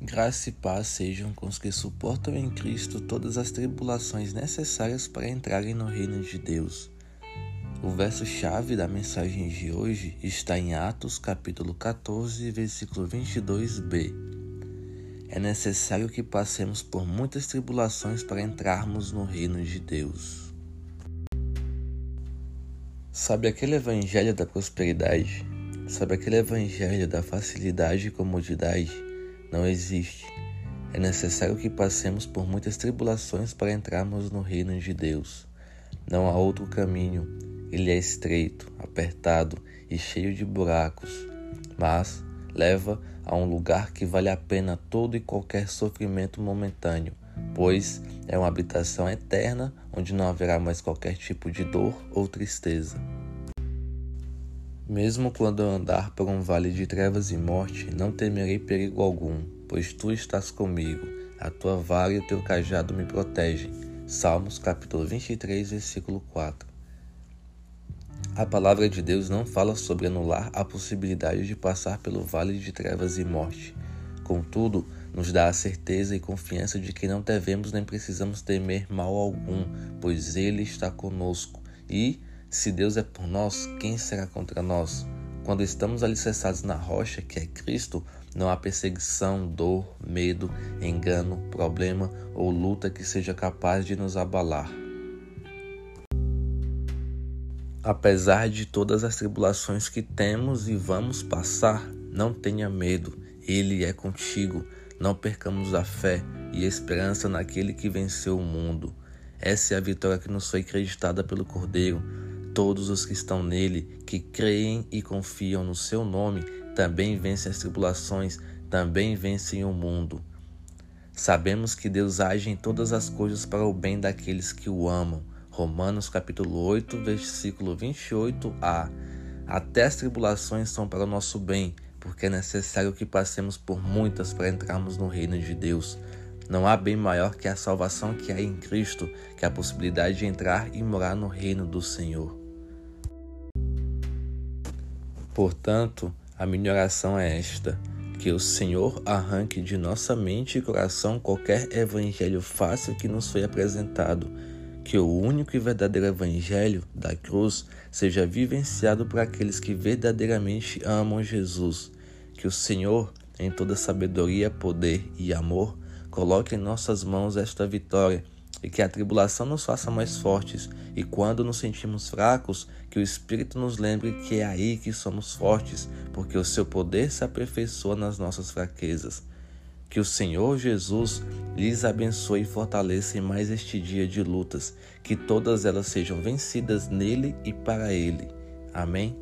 Graça e paz sejam com os que suportam em Cristo todas as tribulações necessárias para entrarem no reino de Deus. O verso-chave da mensagem de hoje está em Atos, capítulo 14, versículo 22b. É necessário que passemos por muitas tribulações para entrarmos no reino de Deus. Sabe aquele evangelho da prosperidade? Sabe aquele evangelho da facilidade e comodidade? Não existe. É necessário que passemos por muitas tribulações para entrarmos no reino de Deus. Não há outro caminho. Ele é estreito, apertado e cheio de buracos, mas leva a um lugar que vale a pena todo e qualquer sofrimento momentâneo, pois é uma habitação eterna onde não haverá mais qualquer tipo de dor ou tristeza. Mesmo quando eu andar por um vale de trevas e morte, não temerei perigo algum, pois tu estás comigo, a tua vara e o teu cajado me protegem. Salmos capítulo 23, versículo 4. A palavra de Deus não fala sobre anular a possibilidade de passar pelo vale de trevas e morte. Contudo, nos dá a certeza e confiança de que não devemos nem precisamos temer mal algum, pois Ele está conosco e, se Deus é por nós, quem será contra nós? Quando estamos alicerçados na rocha, que é Cristo, não há perseguição, dor, medo, engano, problema ou luta que seja capaz de nos abalar. Apesar de todas as tribulações que temos e vamos passar, não tenha medo, Ele é contigo. Não percamos a fé e a esperança naquele que venceu o mundo. Essa é a vitória que nos foi acreditada pelo Cordeiro Todos os que estão nele, que creem e confiam no seu nome, também vencem as tribulações, também vencem o mundo. Sabemos que Deus age em todas as coisas para o bem daqueles que o amam. Romanos capítulo 8, versículo 28a. Até as tribulações são para o nosso bem, porque é necessário que passemos por muitas para entrarmos no reino de Deus. Não há bem maior que a salvação que há em Cristo, que a possibilidade de entrar e morar no reino do Senhor. Portanto, a minha oração é esta: que o Senhor arranque de nossa mente e coração qualquer evangelho fácil que nos foi apresentado, que o único e verdadeiro evangelho da cruz seja vivenciado por aqueles que verdadeiramente amam Jesus, que o Senhor, em toda sabedoria, poder e amor, coloque em nossas mãos esta vitória e que a tribulação nos faça mais fortes, e quando nos sentimos fracos, que o Espírito nos lembre que é aí que somos fortes, porque o seu poder se aperfeiçoa nas nossas fraquezas. Que o Senhor Jesus lhes abençoe e fortaleça em mais este dia de lutas, que todas elas sejam vencidas nele e para ele. Amém.